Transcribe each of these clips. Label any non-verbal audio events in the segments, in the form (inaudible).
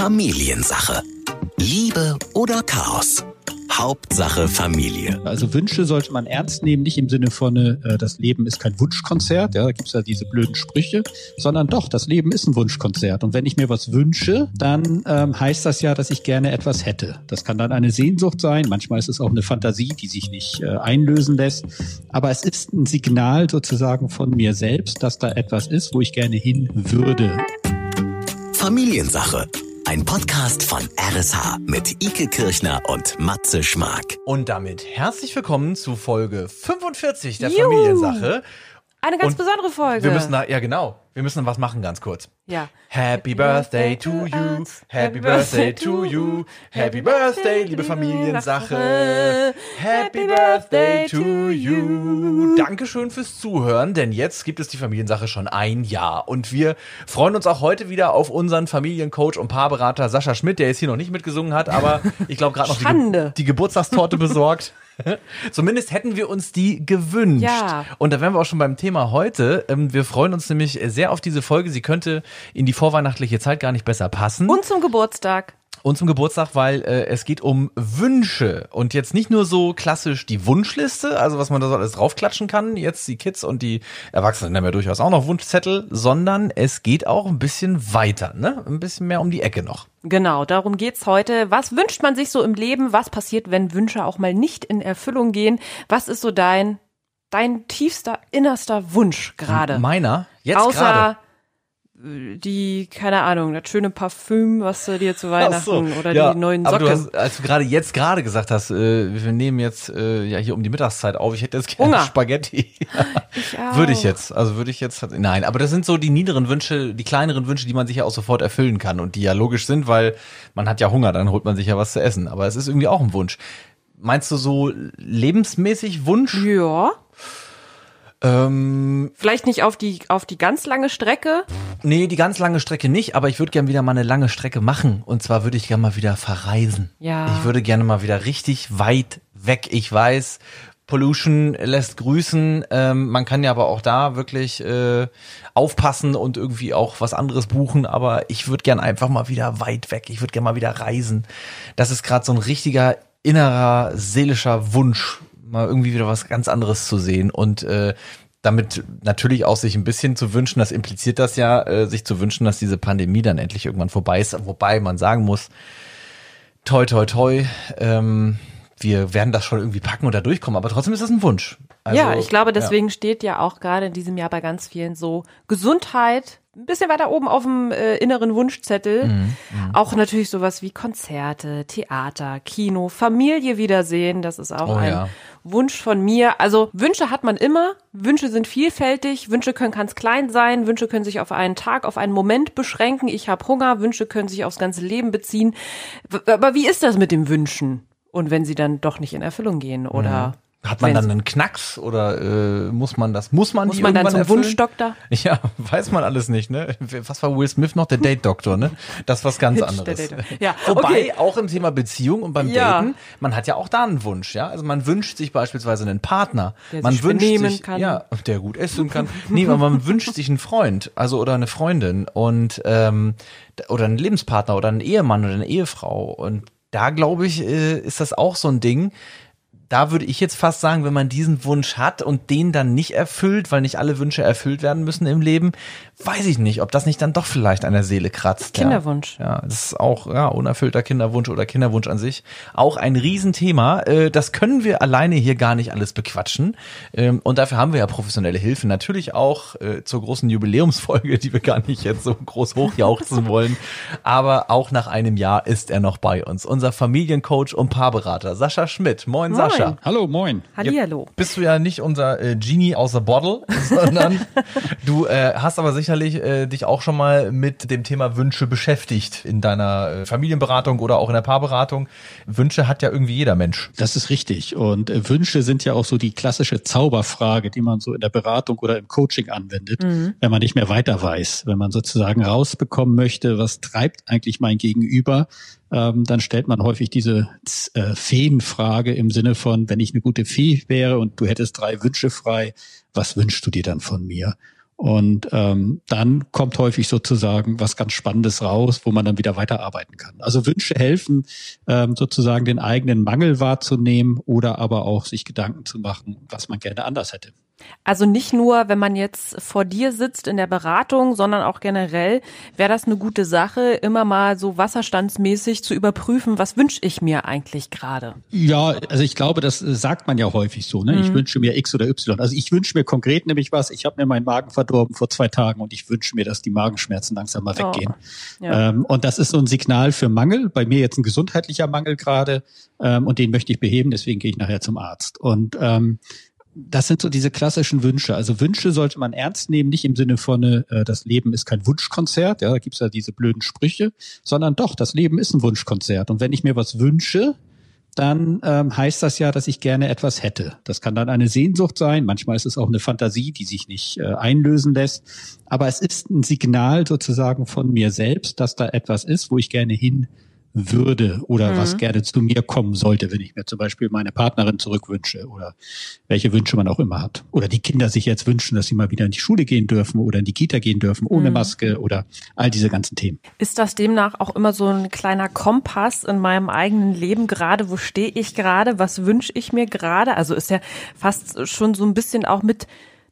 Familiensache. Liebe oder Chaos? Hauptsache Familie. Also Wünsche sollte man ernst nehmen, nicht im Sinne von, äh, das Leben ist kein Wunschkonzert, ja, da gibt's ja diese blöden Sprüche, sondern doch, das Leben ist ein Wunschkonzert. Und wenn ich mir was wünsche, dann ähm, heißt das ja, dass ich gerne etwas hätte. Das kann dann eine Sehnsucht sein, manchmal ist es auch eine Fantasie, die sich nicht äh, einlösen lässt. Aber es ist ein Signal sozusagen von mir selbst, dass da etwas ist, wo ich gerne hin würde. Familiensache. Ein Podcast von RSH mit Ike Kirchner und Matze Schmark. Und damit herzlich willkommen zu Folge 45 der Juhu. Familiensache. Eine ganz Und besondere Folge. Wir müssen da, ja genau, wir müssen was machen ganz kurz. ja. Happy Birthday to you, Happy Birthday to you, Happy Birthday, liebe Familiensache, Happy Birthday to you. Dankeschön fürs Zuhören, denn jetzt gibt es die Familiensache schon ein Jahr und wir freuen uns auch heute wieder auf unseren Familiencoach und Paarberater Sascha Schmidt, der jetzt hier noch nicht mitgesungen hat, aber (laughs) ich glaube gerade noch die, Ge die Geburtstagstorte besorgt. (laughs) Zumindest hätten wir uns die gewünscht. Ja. Und da wären wir auch schon beim Thema heute. Ähm, Wir freuen uns nämlich sehr auf diese Folge. Sie könnte in die vorweihnachtliche Zeit gar nicht besser passen. Und zum Geburtstag. Und zum Geburtstag, weil äh, es geht um Wünsche. Und jetzt nicht nur so klassisch die Wunschliste, also was man da so alles draufklatschen kann, jetzt die Kids und die Erwachsenen haben ja durchaus auch noch Wunschzettel, sondern es geht auch ein bisschen weiter, ne? Ein bisschen mehr um die Ecke noch. Genau, darum geht's heute. Was wünscht man sich so im Leben? Was passiert, wenn Wünsche auch mal nicht in Erfüllung gehen? Was ist so dein, dein tiefster, innerster Wunsch gerade? Meiner, jetzt Außer gerade. Die, keine Ahnung, das schöne Parfüm, was du dir zu Weihnachten Ach so, oder ja, die neuen Aber du Socken. hast, als du gerade jetzt gerade gesagt hast, äh, wir nehmen jetzt äh, ja hier um die Mittagszeit auf, ich hätte jetzt gerne Hunger. Spaghetti. (laughs) (laughs) Ich auch. Würde ich jetzt, also würde ich jetzt, nein, aber das sind so die niederen Wünsche, die kleineren Wünsche, die man sich ja auch sofort erfüllen kann und die ja logisch sind, weil man hat ja Hunger, dann holt man sich ja was zu essen, aber es ist irgendwie auch ein Wunsch. Meinst du so lebensmäßig Wunsch? Ja. Ähm, Vielleicht nicht auf die, auf die ganz lange Strecke. nee, die ganz lange Strecke nicht, aber ich würde gerne wieder mal eine lange Strecke machen und zwar würde ich gerne mal wieder verreisen. Ja. Ich würde gerne mal wieder richtig weit weg. Ich weiß, Pollution lässt grüßen. Ähm, man kann ja aber auch da wirklich äh, aufpassen und irgendwie auch was anderes buchen. Aber ich würde gern einfach mal wieder weit weg. Ich würde gerne mal wieder reisen. Das ist gerade so ein richtiger innerer seelischer Wunsch, mal irgendwie wieder was ganz anderes zu sehen und äh, damit natürlich auch sich ein bisschen zu wünschen, das impliziert das ja, äh, sich zu wünschen, dass diese Pandemie dann endlich irgendwann vorbei ist. Wobei man sagen muss, toi, toi, toi, ähm, wir werden das schon irgendwie packen und da durchkommen, aber trotzdem ist das ein Wunsch. Also, ja, ich glaube, deswegen steht ja auch gerade in diesem Jahr bei ganz vielen so Gesundheit ein bisschen weiter oben auf dem äh, inneren Wunschzettel. Mhm, auch natürlich sowas wie Konzerte, Theater, Kino, Familie wiedersehen. Das ist auch Oh ein ja. Wunsch von mir. Also Wünsche hat man immer. Wünsche sind vielfältig. Wünsche können ganz klein sein. Wünsche können sich auf einen Tag, auf einen Moment beschränken. Ich habe Hunger. Wünsche können sich aufs ganze Leben beziehen. Aber wie ist das mit dem Wünschen? Und wenn sie dann doch nicht in Erfüllung gehen oder Hat man dann einen Knacks oder äh, muss man das, muss man muss die man dann zum erfüllen? Wunschdoktor? (laughs) Ja, weiß man alles nicht, ne? Was war Will Smith noch? Der Date-Doktor, ne? Das ist was ganz Der anderes. Ja, (laughs) Wobei, okay. auch im Thema Beziehung und beim Ja. Daten, man hat ja auch da einen Wunsch, ja? Also man wünscht sich beispielsweise einen Partner. Der man sich wünscht sich, kann. Ja, der gut essen kann. Nee, aber man wünscht sich einen Freund, also oder eine Freundin und ähm, oder einen Lebenspartner oder einen Ehemann oder eine Ehefrau. Und da glaube ich, äh, ist das auch so ein Ding, da würde ich jetzt fast sagen, wenn man diesen Wunsch hat und den dann nicht erfüllt, weil nicht alle Wünsche erfüllt werden müssen im Leben, weiß ich nicht, ob das nicht dann doch vielleicht an der Seele kratzt. Kinderwunsch. Ja, ja das ist auch ja, unerfüllter Kinderwunsch oder Kinderwunsch an sich auch ein Riesenthema. Äh, Das können wir alleine hier gar nicht alles bequatschen. Ähm, Und dafür haben wir ja professionelle Hilfe. Natürlich auch äh, zur großen Jubiläumsfolge, die wir gar nicht jetzt so groß hochjauchzen wollen. Aber auch nach einem Jahr ist er noch bei uns. Unser Familiencoach und Paarberater Sascha Schmidt. Moin, Sascha. Hallo, moin. Hallihallo. Bist du ja nicht unser äh, Genie aus der Bottle, (laughs) sondern du äh, hast aber sicherlich äh, dich auch schon mal mit dem Thema Wünsche beschäftigt in deiner äh, Familienberatung oder auch in der Paarberatung. Wünsche hat ja irgendwie jeder Mensch. Das ist richtig. Und äh, Wünsche sind ja auch so die klassische Zauberfrage, die man so in der Beratung oder im Coaching anwendet, wenn man nicht mehr weiter weiß. Wenn man sozusagen rausbekommen möchte, was treibt eigentlich mein Gegenüber, ähm, dann stellt man häufig diese äh, Feenfrage im Sinne von, wenn ich eine gute Fee wäre und du hättest drei Wünsche frei, was wünschst du dir dann von mir? Und ähm, dann kommt häufig sozusagen was ganz Spannendes raus, wo man dann wieder weiterarbeiten kann. Also Wünsche helfen, ähm, sozusagen den eigenen Mangel wahrzunehmen oder aber auch sich Gedanken zu machen, was man gerne anders hätte. Also nicht nur, wenn man jetzt vor dir sitzt in der Beratung, sondern auch generell wäre das eine gute Sache, immer mal so wasserstandsmäßig zu überprüfen, was wünsche ich mir eigentlich gerade. Ja, also ich glaube, das sagt man ja häufig so. Ne? Mhm. Ich wünsche mir X oder Y. Also ich wünsche mir konkret nämlich was. Ich habe mir meinen Magen verdorben vor zwei Tagen und ich wünsche mir, dass die Magenschmerzen langsam mal weggehen. Oh, ja. ähm, und das ist so ein Signal für Mangel. Bei mir jetzt ein gesundheitlicher Mangel gerade ähm, und den möchte ich beheben. Deswegen gehe ich nachher zum Arzt. Und ähm, das sind so diese klassischen Wünsche. Also Wünsche sollte man ernst nehmen, nicht im Sinne von, äh, das Leben ist kein Wunschkonzert, ja, da gibt's ja diese blöden Sprüche, sondern doch, das Leben ist ein Wunschkonzert. Und wenn ich mir was wünsche, dann ähm, heißt das ja, dass ich gerne etwas hätte. Das kann dann eine Sehnsucht sein, manchmal ist es auch eine Fantasie, die sich nicht äh, einlösen lässt. Aber es ist ein Signal sozusagen von mir selbst, dass da etwas ist, wo ich gerne hin würde oder mhm. was gerne zu mir kommen sollte, wenn ich mir zum Beispiel meine Partnerin zurückwünsche oder welche Wünsche man auch immer hat. Oder die Kinder sich jetzt wünschen, dass sie mal wieder in die Schule gehen dürfen oder in die Kita gehen dürfen ohne mhm. Maske oder all diese ganzen Themen. Ist das demnach auch immer so ein kleiner Kompass in meinem eigenen Leben gerade? Wo stehe ich gerade? Was wünsche ich mir gerade? Also ist ja fast schon so ein bisschen auch mit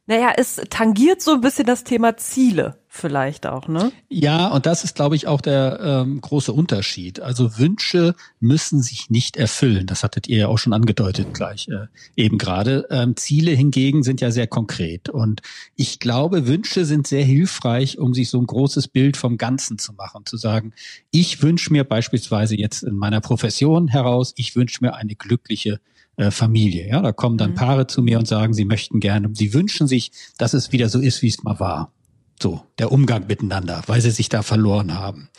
naja, es tangiert so ein bisschen das Thema Ziele vielleicht auch, ne? Ja, und das ist, glaube ich, auch der ähm, große Unterschied. Also Wünsche müssen sich nicht erfüllen. Das hattet ihr ja auch schon angedeutet gleich äh, eben gerade. Ähm, Ziele hingegen sind ja sehr konkret. Und ich glaube, Wünsche sind sehr hilfreich, um sich so ein großes Bild vom Ganzen zu machen. Zu sagen, ich wünsche mir beispielsweise jetzt in meiner Profession heraus, ich wünsche mir eine glückliche äh, Familie. Ja, da kommen dann mhm. Paare zu mir und sagen, sie möchten gerne, sie wünschen sich, dass es wieder so ist, wie es mal war. So, der Umgang miteinander, weil sie sich da verloren haben.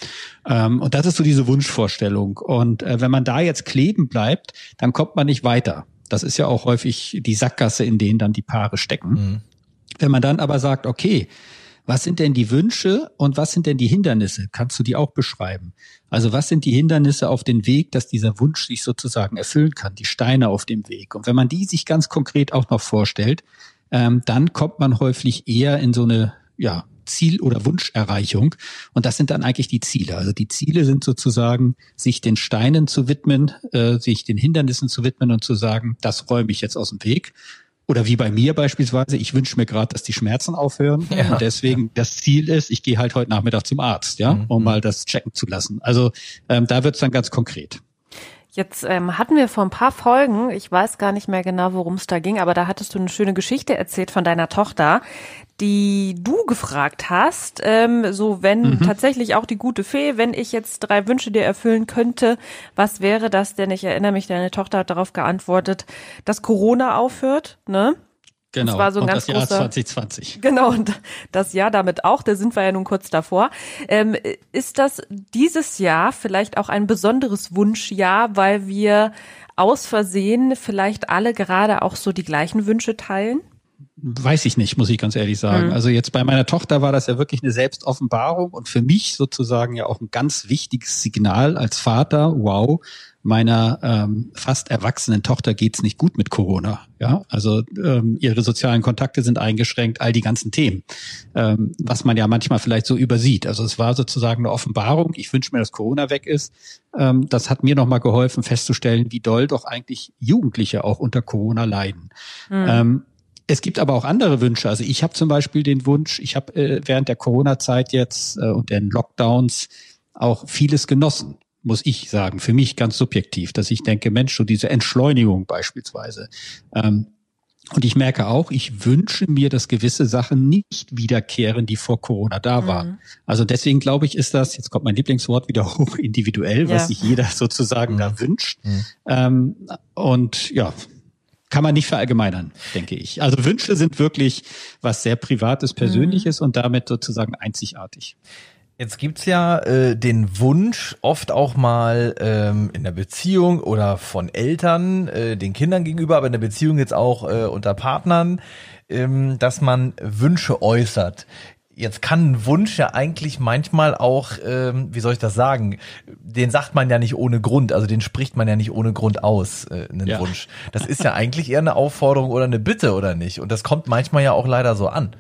Ähm, und das ist so diese Wunschvorstellung. Und äh, wenn man da jetzt kleben bleibt, dann kommt man nicht weiter. Das ist ja auch häufig die Sackgasse, in denen dann die Paare stecken. Mhm. Wenn man dann aber sagt, okay, was sind denn die Wünsche und was sind denn die Hindernisse? Kannst du die auch beschreiben? Also was sind die Hindernisse auf dem Weg, dass dieser Wunsch sich sozusagen erfüllen kann, die Steine auf dem Weg? Und wenn man die sich ganz konkret auch noch vorstellt, ähm, dann kommt man häufig eher in so eine ja, Ziel- oder Wunscherreichung. Und das sind dann eigentlich die Ziele. Also die Ziele sind sozusagen, sich den Steinen zu widmen, äh, sich den Hindernissen zu widmen und zu sagen, das räume ich jetzt aus dem Weg. Oder wie bei mir beispielsweise, ich wünsche mir gerade, dass die Schmerzen aufhören. Ja. Und deswegen das Ziel ist, ich gehe halt heute Nachmittag zum Arzt, ja, mhm. um mal das checken zu lassen. Also ähm, da wird's dann ganz konkret. Jetzt ähm, hatten wir vor ein paar Folgen, ich weiß gar nicht mehr genau, worum es da ging, aber da hattest du eine schöne Geschichte erzählt von deiner Tochter, die du gefragt hast, ähm, so wenn mhm. tatsächlich auch die gute Fee, wenn ich jetzt drei Wünsche dir erfüllen könnte, was wäre das denn? Ich erinnere mich, deine Tochter hat darauf geantwortet, dass Corona aufhört, ne? Genau, das war so ein und ganz das Jahr großer, 2020. Genau, und das Jahr damit auch, da sind wir ja nun kurz davor. Ähm, ist das dieses Jahr vielleicht auch ein besonderes Wunschjahr, weil wir aus Versehen vielleicht alle gerade auch so die gleichen Wünsche teilen? Weiß ich nicht, muss ich ganz ehrlich sagen. Mhm. Also jetzt bei meiner Tochter war das ja wirklich eine Selbstoffenbarung und für mich sozusagen ja auch ein ganz wichtiges Signal als Vater. Wow, meiner ähm, fast erwachsenen Tochter geht's nicht gut mit Corona. Ja, also ähm, ihre sozialen Kontakte sind eingeschränkt, all die ganzen Themen, ähm, was man ja manchmal vielleicht so übersieht. Also es war sozusagen eine Offenbarung. Ich wünsche mir, dass Corona weg ist. Ähm, das hat mir nochmal geholfen, festzustellen, wie doll doch eigentlich Jugendliche auch unter Corona leiden. Mhm. Ähm, es gibt aber auch andere Wünsche. Also ich habe zum Beispiel den Wunsch, ich habe äh, während der Corona-Zeit jetzt äh, und den Lockdowns auch vieles genossen, muss ich sagen, für mich ganz subjektiv, dass ich denke, Mensch, so diese Entschleunigung beispielsweise. Ähm, und ich merke auch, ich wünsche mir, dass gewisse Sachen nicht wiederkehren, die vor Corona da waren. Mhm. Also deswegen glaube ich, ist das, jetzt kommt mein Lieblingswort wieder (laughs) hoch individuell, ja. was sich jeder (laughs) sozusagen mhm. da wünscht. Mhm. Ähm, und ja, kann man nicht verallgemeinern, denke ich. Also Wünsche sind wirklich was sehr Privates, Persönliches mhm. und damit sozusagen einzigartig. Jetzt gibt's ja äh, den Wunsch, oft auch mal ähm, in der Beziehung oder von Eltern äh, den Kindern gegenüber, aber in der Beziehung jetzt auch äh, unter Partnern, ähm, dass man Wünsche äußert. Jetzt kann ein Wunsch ja eigentlich manchmal auch, ähm, wie soll ich das sagen, den sagt man ja nicht ohne Grund, also den spricht man ja nicht ohne Grund aus, äh, einen ja. Wunsch. Das ist ja eigentlich eher eine Aufforderung oder eine Bitte, oder nicht? Und das kommt manchmal ja auch leider so an.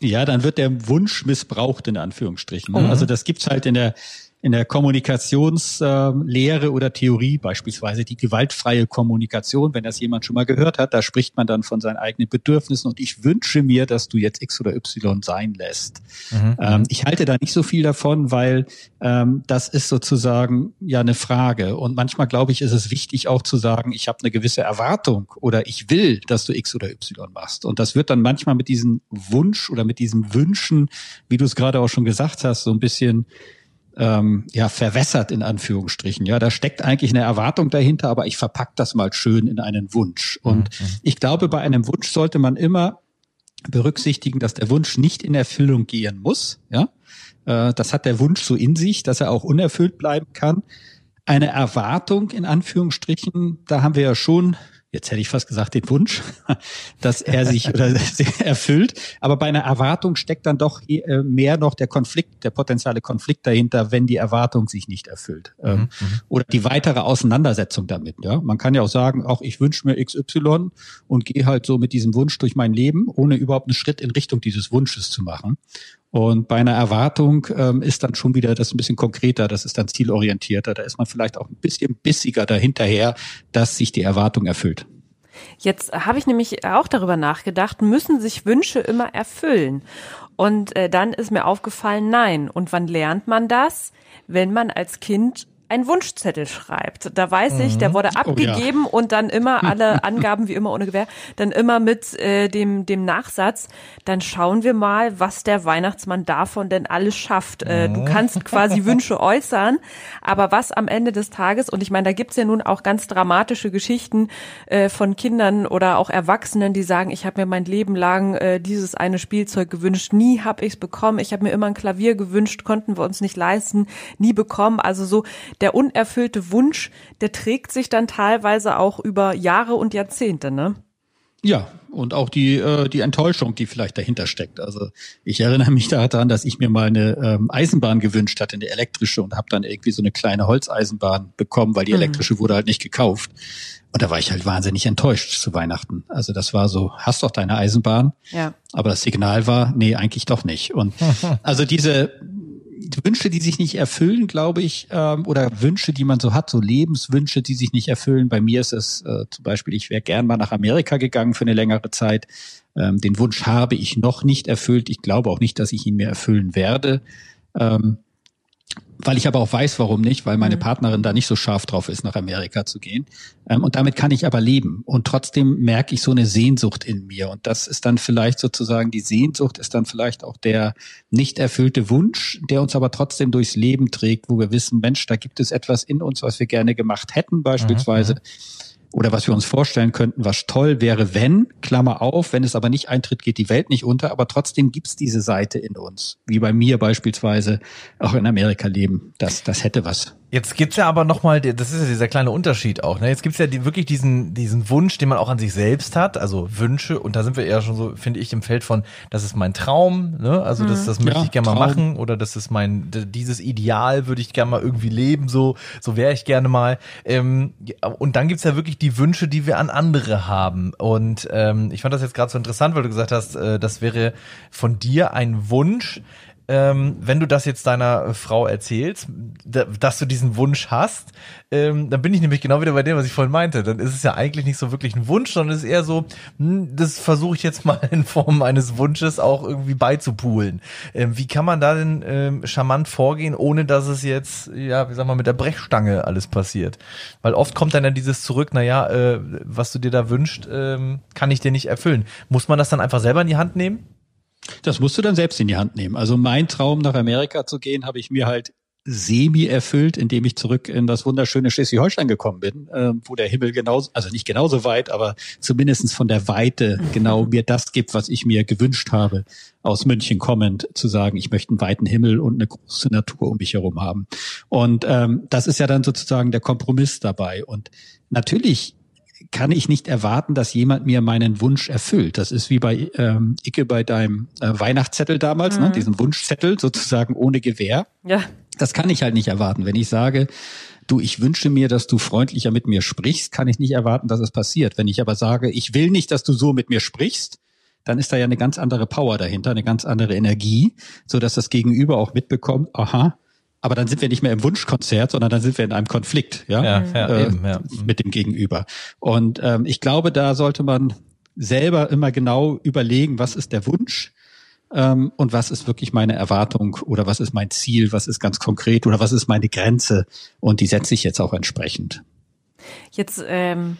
Ja, dann wird der Wunsch missbraucht in Anführungsstrichen. Mhm. Also das gibt's halt in der in der Kommunikationslehre oder Theorie, beispielsweise die gewaltfreie Kommunikation, wenn das jemand schon mal gehört hat, da spricht man dann von seinen eigenen Bedürfnissen und ich wünsche mir, dass du jetzt X oder Y sein lässt. Mhm. Ähm, ich halte da nicht so viel davon, weil ähm, das ist sozusagen ja eine Frage. Und manchmal glaube ich, ist es wichtig auch zu sagen, ich habe eine gewisse Erwartung oder ich will, dass du X oder Y machst. Und das wird dann manchmal mit diesem Wunsch oder mit diesen Wünschen, wie du es gerade auch schon gesagt hast, so ein bisschen ähm, ja verwässert in Anführungsstrichen. Ja, da steckt eigentlich eine Erwartung dahinter, aber ich verpack das mal schön in einen Wunsch. Und mhm. ich glaube, bei einem Wunsch sollte man immer berücksichtigen, dass der Wunsch nicht in Erfüllung gehen muss. Ja, äh, das hat der Wunsch so in sich, dass er auch unerfüllt bleiben kann. Eine Erwartung in Anführungsstrichen, da haben wir ja schon jetzt hätte ich fast gesagt, den Wunsch, (laughs) dass er sich oder (laughs) erfüllt. Aber bei einer Erwartung steckt dann doch äh, mehr noch der Konflikt, der potenzielle Konflikt dahinter, wenn die Erwartung sich nicht erfüllt. Ähm, mhm, mhm. Oder die weitere Auseinandersetzung damit. Ja, man kann ja auch sagen, auch ich wünsche mir XY und gehe halt so mit diesem Wunsch durch mein Leben, ohne überhaupt einen Schritt in Richtung dieses Wunsches zu machen. Und bei einer Erwartung ähm, ist dann schon wieder das ein bisschen konkreter, das ist dann zielorientierter, da ist man vielleicht auch ein bisschen bissiger dahinterher, dass sich die Erwartung erfüllt. Jetzt habe ich nämlich auch darüber nachgedacht, müssen sich Wünsche immer erfüllen? Und äh, dann ist mir aufgefallen, nein. Und wann lernt man das? Wenn man als Kind einen Wunschzettel schreibt. Da weiß mhm. ich, der mhm. wurde abgegeben oh, ja. und dann immer alle (laughs) Angaben wie immer ohne Gewähr, dann immer mit äh, dem dem Nachsatz. Dann schauen wir mal, was der Weihnachtsmann davon denn alles schafft. Äh, du mhm. kannst quasi (laughs) Wünsche äußern, aber was am Ende des Tages und ich meine, da gibt's ja nun auch ganz dramatische Geschichten äh, von Kindern oder auch Erwachsenen, die sagen, ich habe mir mein Leben lang äh, dieses eine Spielzeug gewünscht, nie habe ich's bekommen. Ich habe mir immer ein Klavier gewünscht, konnten wir uns nicht leisten, nie bekommen. Also so der unerfüllte Wunsch, der trägt sich dann teilweise auch über Jahre und Jahrzehnte, ne? Ja, und auch die, äh, die Enttäuschung, die vielleicht dahinter steckt. Also ich erinnere mich daran, dass ich mir mal eine ähm, Eisenbahn gewünscht hatte, eine elektrische, und habe dann irgendwie so eine kleine Holzeisenbahn bekommen, weil die mhm. elektrische wurde halt nicht gekauft. Und da war ich halt wahnsinnig enttäuscht zu Weihnachten. Also das war so, hast doch deine Eisenbahn. Ja. Aber das Signal war, nee, eigentlich doch nicht. Und (laughs) also diese, Wünsche, die sich nicht erfüllen, glaube ich, ähm, oder Wünsche, die man so hat, so Lebenswünsche, die sich nicht erfüllen. Bei mir ist es äh, zum Beispiel, ich wäre gern mal nach Amerika gegangen für eine längere Zeit. Ähm, den Wunsch habe ich noch nicht erfüllt. Ich glaube auch nicht, dass ich ihn mehr erfüllen werde. Ähm, weil ich aber auch weiß, warum nicht, weil meine mhm. Partnerin da nicht so scharf drauf ist, nach Amerika zu gehen. Ähm, und damit kann ich aber leben. Und trotzdem merke ich so eine Sehnsucht in mir. Und das ist dann vielleicht sozusagen, die Sehnsucht ist dann vielleicht auch der nicht erfüllte Wunsch, der uns aber trotzdem durchs Leben trägt, wo wir wissen, Mensch, da gibt es etwas in uns, was wir gerne gemacht hätten, beispielsweise. Mhm oder was wir uns vorstellen könnten, was toll wäre, wenn, Klammer auf, wenn es aber nicht eintritt, geht die Welt nicht unter, aber trotzdem gibt's diese Seite in uns, wie bei mir beispielsweise auch in Amerika leben. Das, das hätte was. Jetzt gibt's ja aber nochmal, das ist ja dieser kleine Unterschied auch. Ne? Jetzt gibt's ja die, wirklich diesen, diesen Wunsch, den man auch an sich selbst hat, also Wünsche. Und da sind wir eher schon so, finde ich, im Feld von, das ist mein Traum, ne? also das, das möchte ja, ich gerne mal machen oder das ist mein, dieses Ideal würde ich gerne mal irgendwie leben, so, so wäre ich gerne mal. Ähm, und dann gibt's ja wirklich die Wünsche, die wir an andere haben. Und ähm, ich fand das jetzt gerade so interessant, weil du gesagt hast, äh, das wäre von dir ein Wunsch, ähm, wenn du das jetzt deiner Frau erzählst, da, dass du diesen Wunsch hast, ähm, dann bin ich nämlich genau wieder bei dem, was ich vorhin meinte. Dann ist es ja eigentlich nicht so wirklich ein Wunsch, sondern es ist eher so, hm, das versuche ich jetzt (laughs) mal in Form eines Wunsches auch irgendwie beizupulen. Ähm, wie kann man da denn ähm, charmant vorgehen, ohne dass es jetzt, ja, wie sag mal, mit der Brechstange alles passiert? Weil oft kommt dann ja dieses zurück, na ja, äh, was du dir da wünscht, ähm, kann ich dir nicht erfüllen. Muss man das dann einfach selber in die Hand nehmen? Das musst du dann selbst in die Hand nehmen. Also mein Traum nach Amerika zu gehen, habe ich mir halt semi erfüllt, indem ich zurück in das wunderschöne Schleswig-Holstein gekommen bin, äh, wo der Himmel genauso, also nicht genauso weit, aber zumindestens von der Weite genau mir das gibt, was ich mir gewünscht habe, aus München kommend, zu sagen, ich möchte einen weiten Himmel und eine große Natur um mich herum haben. Und ähm, das ist ja dann sozusagen der Kompromiss dabei. Und natürlich kann ich nicht erwarten, dass jemand mir meinen Wunsch erfüllt. Das ist wie bei ähm, Icke bei deinem äh, Weihnachtszettel damals, ne? mhm. ne? diesen Wunschzettel sozusagen ohne Gewehr. Ja. Das kann ich halt nicht erwarten. Wenn ich sage, du, ich wünsche mir, dass du freundlicher mit mir sprichst, kann ich nicht erwarten, dass es passiert. Wenn ich aber sage, ich will nicht, dass du so mit mir sprichst, dann ist da ja eine ganz andere Power dahinter, eine ganz andere Energie, so dass das Gegenüber auch mitbekommt, aha, aber dann sind wir nicht mehr im Wunschkonzert, sondern dann sind wir in einem Konflikt, ja, Ja, ja, äh, eben, ja. mit dem Gegenüber. Und ähm, ich glaube, da sollte man selber immer genau überlegen, was ist der Wunsch ähm, und was ist wirklich meine Erwartung oder was ist mein Ziel, was ist ganz konkret oder was ist meine Grenze und die setze ich jetzt auch entsprechend. Jetzt, ähm,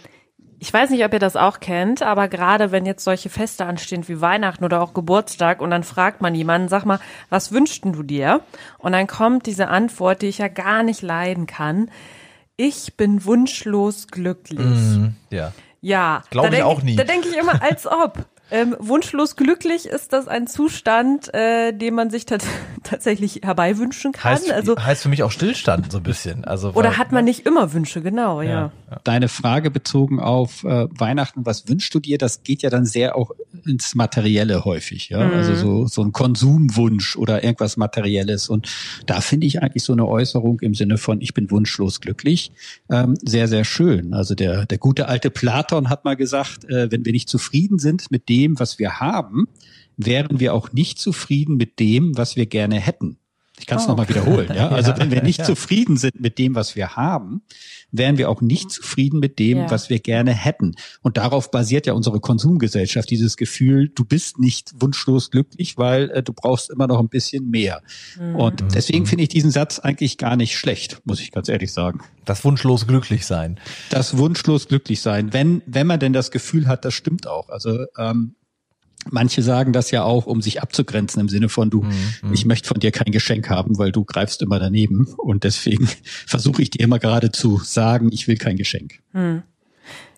ich weiß nicht, ob ihr das auch kennt, aber gerade wenn jetzt solche Feste anstehen wie Weihnachten oder auch Geburtstag und dann fragt man jemanden, sag mal, was wünschst denn du dir? Und dann kommt diese Antwort, die ich ja gar nicht leiden kann. Ich bin wunschlos glücklich. Mhm, ja. Ja, Glaub da ich auch nie. Da denke ich immer, als ob. Ähm, wunschlos glücklich ist das ein Zustand, äh, den man sich tat tatsächlich herbeiwünschen kann. Heißt, also heißt für mich auch Stillstand so ein bisschen. Also, oder weil- hat man nicht immer Wünsche, genau, ja. Deine Frage bezogen auf äh, Weihnachten, was wünschst du dir? Das geht ja dann sehr auch ins Materielle häufig, ja. Mhm. Also so, so ein Konsumwunsch oder irgendwas Materielles. Und da finde ich eigentlich so eine Äußerung im Sinne von ich bin wunschlos glücklich ähm, sehr, sehr schön. Also der, der gute alte Platon hat mal gesagt, äh, wenn wir nicht zufrieden sind mit dem, was wir haben, wären wir auch nicht zufrieden mit dem, was wir gerne hätten. Ich kann es Oh. nochmal wiederholen. Ja? (laughs) Also Ja, wenn wir nicht ja. zufrieden sind mit dem, was wir haben, wären wir auch nicht zufrieden mit dem, Ja. was wir gerne hätten. Und darauf basiert ja unsere Konsumgesellschaft, dieses Gefühl, du bist nicht wunschlos glücklich, weil äh, du brauchst immer noch ein bisschen mehr. Mhm. Und deswegen finde ich diesen Satz eigentlich gar nicht schlecht, muss ich ganz ehrlich sagen. das wunschlos glücklich sein. Das wunschlos glücklich sein, wenn, wenn man denn das Gefühl hat, das stimmt auch. Also ähm, Manche sagen das ja auch, um sich abzugrenzen im Sinne von du, ich möchte von dir kein Geschenk haben, weil du greifst immer daneben und deswegen (laughs) versuche ich dir immer gerade zu sagen, ich will kein Geschenk.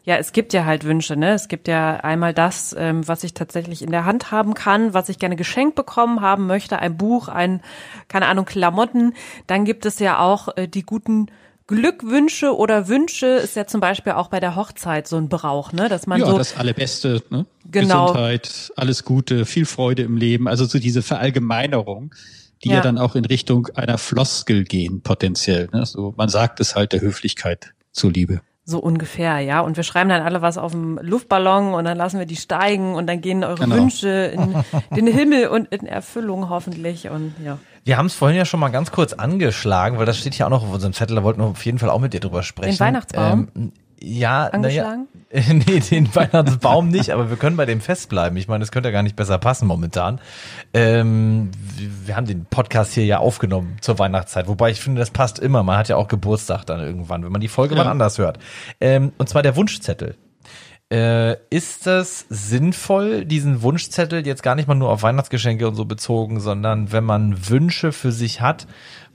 Ja, es gibt ja halt Wünsche, ne? Es gibt ja einmal das, ähm, was ich tatsächlich in der Hand haben kann, was ich gerne geschenkt bekommen haben möchte, ein Buch, ein, keine Ahnung, Klamotten. Dann gibt es ja auch äh, die guten Glückwünsche oder Wünsche, ist ja zum Beispiel auch bei der Hochzeit so ein Brauch, ne? Dass man ja, so, das Allerbeste, ne? Genau. Gesundheit, alles Gute, viel Freude im Leben. Also so diese Verallgemeinerung, die ja, Ja. dann auch in Richtung einer Floskel gehen, potenziell. Ne? So, man sagt es halt der Höflichkeit zuliebe. so ungefähr, ja. Und wir schreiben dann alle was auf dem Luftballon und dann lassen wir die steigen und dann gehen eure Genau. Wünsche in (laughs) den Himmel und in Erfüllung hoffentlich und ja. Wir haben es vorhin ja schon mal ganz kurz angeschlagen, weil das steht ja auch noch auf unserem Zettel, da wollten wir auf jeden Fall auch mit dir drüber sprechen. Den Weihnachtsbaum? Ähm, ja, Angeschlagen? Naja, (laughs) nee, den Weihnachtsbaum nicht, aber wir können bei dem Fest bleiben. Ich meine, es könnte ja gar nicht besser passen momentan. Ähm, wir- wir haben den Podcast hier ja aufgenommen zur Weihnachtszeit, wobei ich finde, das passt immer. Man hat ja auch Geburtstag dann irgendwann, wenn man die Folge Ja. mal anders hört. Ähm, und zwar der Wunschzettel. Äh, ist das sinnvoll, diesen Wunschzettel jetzt gar nicht mal nur auf Weihnachtsgeschenke und so bezogen, sondern wenn man Wünsche für sich hat,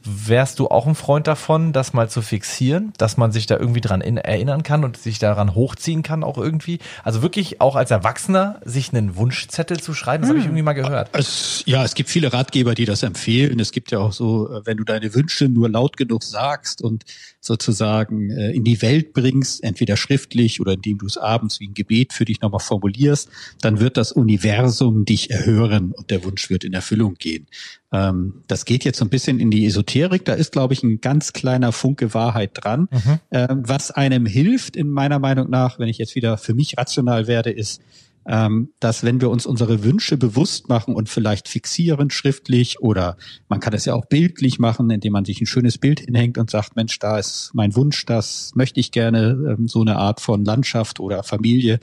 wärst du auch ein Freund davon, das mal zu fixieren, dass man sich da irgendwie dran in, erinnern kann und sich daran hochziehen kann auch irgendwie? Also wirklich auch als Erwachsener sich einen Wunschzettel zu schreiben, das habe ich irgendwie mal gehört. Es, ja, es gibt viele Ratgeber, die das empfehlen. Es gibt ja auch so, äh, wenn du deine Wünsche nur laut genug sagst und sozusagen äh, in die Welt bringst, entweder schriftlich oder indem du es abends wie ein Gebet für dich nochmal formulierst, dann wird das Universum dich erhören und der Wunsch wird in Erfüllung gehen. Ähm, das geht jetzt so ein bisschen in die Esoterik. Da ist, glaube ich, ein ganz kleiner Funke Wahrheit dran. Ähm, was einem hilft, in meiner Meinung nach, wenn ich jetzt wieder für mich rational werde, ist, ähm, dass wenn wir uns unsere Wünsche bewusst machen und vielleicht fixieren schriftlich oder man kann es ja auch bildlich machen, indem man sich ein schönes Bild hinhängt und sagt, Mensch, da ist mein Wunsch, das möchte ich gerne, ähm, so eine Art von Landschaft oder Familie,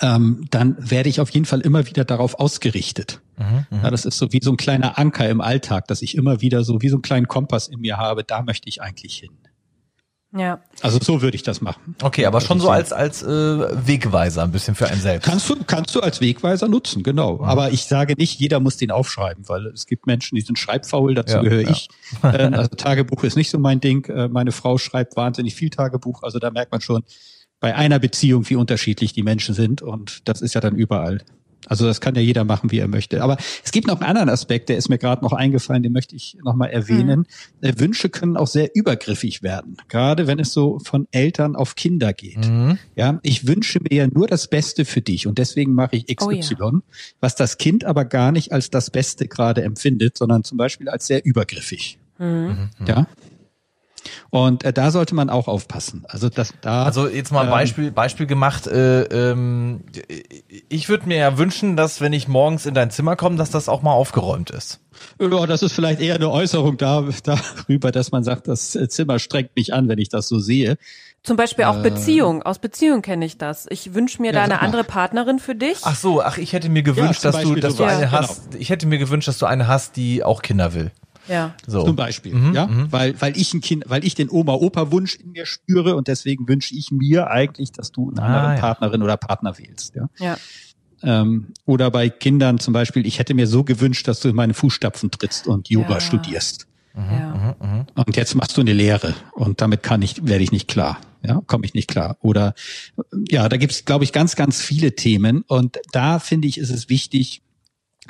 ähm, dann werde ich auf jeden Fall immer wieder darauf ausgerichtet. Ja, das ist so wie so ein kleiner Anker im Alltag, dass ich immer wieder so wie so einen kleinen Kompass in mir habe, da möchte ich eigentlich hin. Ja. Also so würde ich das machen. Okay, aber schon Also so als, als äh, Wegweiser ein bisschen für einen selbst. Kannst du, kannst du als Wegweiser nutzen, genau. Aber ich sage nicht, jeder muss den aufschreiben, weil es gibt Menschen, die sind schreibfaul, dazu Ja, gehöre ja. ich. Ähm, also Tagebuch ist nicht so mein Ding. Äh, Meine Frau schreibt wahnsinnig viel Tagebuch, also da merkt man schon bei einer Beziehung, wie unterschiedlich die Menschen sind und das ist ja dann überall. Also das kann ja jeder machen, wie er möchte. Aber es gibt noch einen anderen Aspekt, der ist mir gerade noch eingefallen, den möchte ich nochmal erwähnen. Äh, Wünsche können auch sehr übergriffig werden, gerade wenn es so von Eltern auf Kinder geht. Mhm. Ja, ich wünsche mir ja nur das Beste für dich und deswegen mache ich XY, Oh was das Kind aber gar nicht als das Beste gerade empfindet, sondern zum Beispiel als sehr übergriffig. Mhm. Ja. Und äh, da sollte man auch aufpassen. Also das da. Also jetzt mal ein Beispiel, Beispiel gemacht. Äh, ähm, ich würde mir ja wünschen, dass wenn ich morgens in dein Zimmer komme, dass das auch mal aufgeräumt ist. Ja, das ist vielleicht eher eine Äußerung da, darüber, dass man sagt, das Zimmer strengt mich an, wenn ich das so sehe. Zum Beispiel auch äh, Beziehung. Aus Beziehung kenne ich das. Ich wünsche mir ja, da eine andere Partnerin für dich. Ach so, ach, ich hätte mir gewünscht, ja, dass du, dass du eine ja. hast. Genau. Ich hätte mir gewünscht, dass du eine hast, die auch Kinder will. Ja. So. Zum Beispiel, mhm, ja, mhm. weil weil ich ein Kind, weil ich den Oma-Opa-Wunsch in mir spüre und deswegen wünsche ich mir eigentlich, dass du eine andere ah, ja. Partnerin oder Partner wählst, ja. Ja. Ähm, oder bei Kindern zum Beispiel, ich hätte mir so gewünscht, dass du in meine Fußstapfen trittst und Yoga ja. studierst. Mhm, ja. Mhm, mhm. Und jetzt machst du eine Lehre und damit kann ich, werde ich nicht klar. Ja, komme ich nicht klar. Oder ja, da gibt's, glaube ich, ganz, ganz viele Themen. Und da finde ich, ist es wichtig,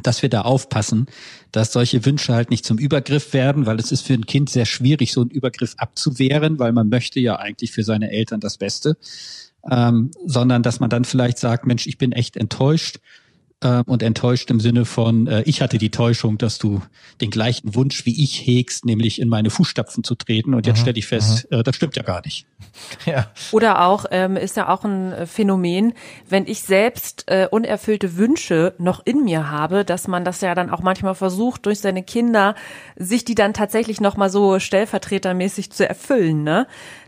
dass wir da aufpassen, dass solche Wünsche halt nicht zum Übergriff werden, weil es ist für ein Kind sehr schwierig, so einen Übergriff abzuwehren, weil man möchte ja eigentlich für seine Eltern das Beste, ähm, sondern dass man dann vielleicht sagt, Mensch, ich bin echt enttäuscht äh, und enttäuscht im Sinne von, äh, ich hatte die Täuschung, dass du den gleichen Wunsch wie ich hegst, nämlich in meine Fußstapfen zu treten und jetzt mhm. stelle ich fest, mhm. äh, das stimmt ja gar nicht. (laughs) Ja. Oder auch, ähm, ist ja auch ein äh, Phänomen, wenn ich selbst äh, unerfüllte Wünsche noch in mir habe, dass man das ja dann auch manchmal versucht, durch seine Kinder sich die dann tatsächlich nochmal so stellvertretermäßig zu erfüllen, ne?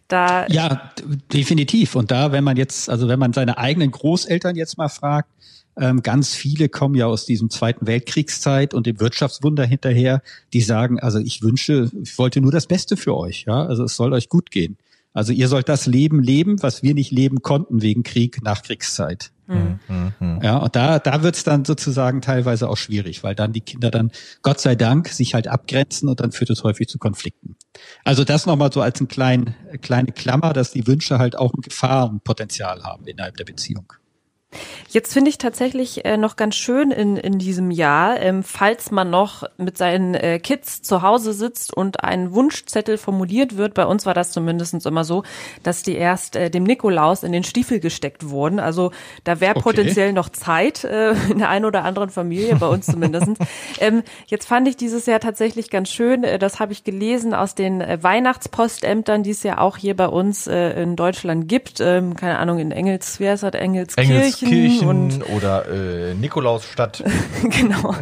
Da ja, definitiv. Und da, wenn man jetzt, also wenn man seine eigenen Großeltern jetzt mal fragt, ähm, ganz viele kommen ja aus diesem Zweiten Weltkriegszeit und dem Wirtschaftswunder hinterher, die sagen, also ich wünsche, ich wollte nur das Beste für euch, ja, also es soll euch gut gehen. Also ihr sollt das Leben leben, was wir nicht leben konnten wegen Krieg, Nachkriegszeit. Mhm. Mhm. Ja, und da, da wird's dann sozusagen teilweise auch schwierig, weil dann die Kinder dann, Gott sei Dank, sich halt abgrenzen und dann führt es häufig zu Konflikten. Also das nochmal so als ein klein, kleine Klammer, dass die Wünsche halt auch ein Gefahrenpotenzial haben innerhalb der Beziehung. Jetzt finde ich tatsächlich äh, noch ganz schön in, in diesem Jahr, ähm, falls man noch mit seinen äh, Kids zu Hause sitzt und ein Wunschzettel formuliert wird, bei uns war das zumindest immer so, dass die erst äh, dem Nikolaus in den Stiefel gesteckt wurden. Also da wäre okay. potenziell noch Zeit äh, in der einen oder anderen Familie, bei uns zumindest. (laughs) ähm, jetzt fand ich dieses Jahr tatsächlich ganz schön, äh, das habe ich gelesen aus den äh, Weihnachtspostämtern, die es ja auch hier bei uns äh, in Deutschland gibt. Ähm, keine Ahnung, in Engels, wer ist das? Engelskirchen. Engels Kirchen und oder äh, Nikolausstadt. (laughs) genau,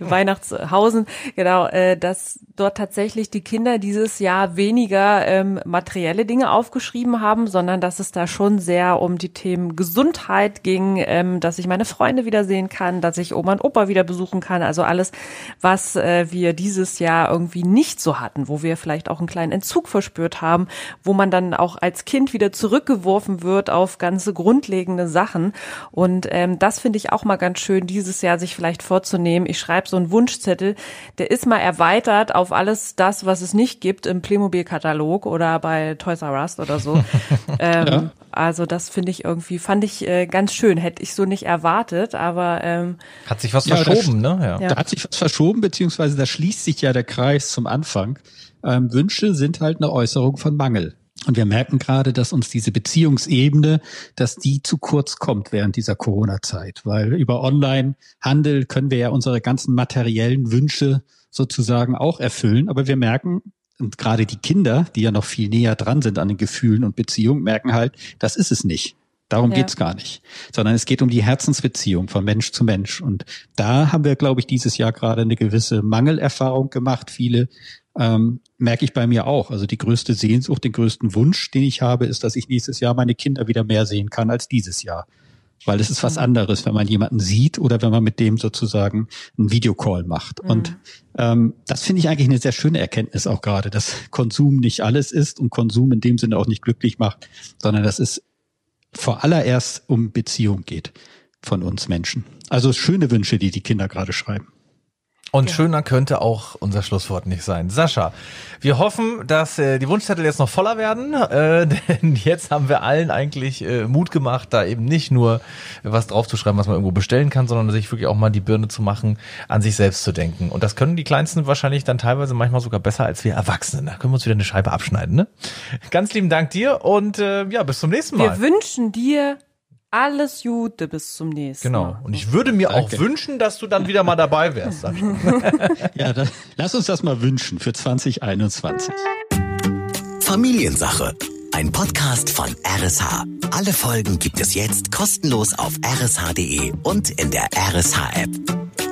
Weihnachtshausen, genau, äh, dass dort tatsächlich die Kinder dieses Jahr weniger ähm, materielle Dinge aufgeschrieben haben, sondern dass es da schon sehr um die Themen Gesundheit ging, ähm, dass ich meine Freunde wiedersehen kann, dass ich Oma und Opa wieder besuchen kann, also alles, was äh, wir dieses Jahr irgendwie nicht so hatten, wo wir vielleicht auch einen kleinen Entzug verspürt haben, wo man dann auch als Kind wieder zurückgeworfen wird auf ganze grundlegende Sachen. Und ähm, das finde ich auch mal ganz schön, dieses Jahr sich vielleicht vorzunehmen. Ich schreibe so einen Wunschzettel, der ist mal erweitert auf alles das, was es nicht gibt im Playmobil-Katalog oder bei Toys R Us oder so. (laughs) ähm, ja. Also das finde ich irgendwie, fand ich äh, ganz schön. Hätte ich so nicht erwartet, aber ähm, hat sich was ja, verschoben, da, ne? Ja. Da hat sich was verschoben, beziehungsweise da schließt sich ja der Kreis zum Anfang. Ähm, Wünsche sind halt eine Äußerung von Mangel. Und wir merken gerade, dass uns diese Beziehungsebene, dass die zu kurz kommt während dieser Corona-Zeit, weil über Online-Handel können wir ja unsere ganzen materiellen Wünsche sozusagen auch erfüllen. Aber wir merken, und gerade die Kinder, die ja noch viel näher dran sind an den Gefühlen und Beziehungen, merken halt, das ist es nicht. Darum ja. geht's gar nicht, sondern es geht um die Herzensbeziehung von Mensch zu Mensch. Und da haben wir, glaube ich, dieses Jahr gerade eine gewisse Mangelerfahrung gemacht. Viele ähm, merke ich bei mir auch. Also die größte Sehnsucht, den größten Wunsch, den ich habe, ist, dass ich nächstes Jahr meine Kinder wieder mehr sehen kann als dieses Jahr. Weil es ist was mhm. anderes, wenn man jemanden sieht oder wenn man mit dem sozusagen einen Videocall macht. Mhm. Und ähm, das finde ich eigentlich eine sehr schöne Erkenntnis auch gerade, dass Konsum nicht alles ist und Konsum in dem Sinne auch nicht glücklich macht, sondern dass es vor allererst um Beziehung geht von uns Menschen. Also schöne Wünsche, die die Kinder gerade schreiben. Und ja. schöner könnte auch unser Schlusswort nicht sein. Sascha, wir hoffen, dass äh, die Wunschzettel jetzt noch voller werden, (laughs) äh, denn jetzt haben wir allen eigentlich äh, Mut gemacht, da eben nicht nur was draufzuschreiben, was man irgendwo bestellen kann, sondern sich wirklich auch mal die Birne zu machen, an sich selbst zu denken. Und das können die Kleinsten wahrscheinlich dann teilweise manchmal sogar besser als wir Erwachsenen. Da können wir uns wieder eine Scheibe abschneiden. Ne? Ganz lieben Dank dir und äh, ja, bis zum nächsten Mal. Wir wünschen dir alles Gute bis zum nächsten genau. Mal. Genau. Und ich würde mir Danke. auch wünschen, dass du dann wieder mal dabei wärst. (laughs) ja, dann, lass uns das mal wünschen für 2021. Familiensache. Ein Podcast von RSH. Alle Folgen gibt es jetzt kostenlos auf rsh.de und in der RSH-App.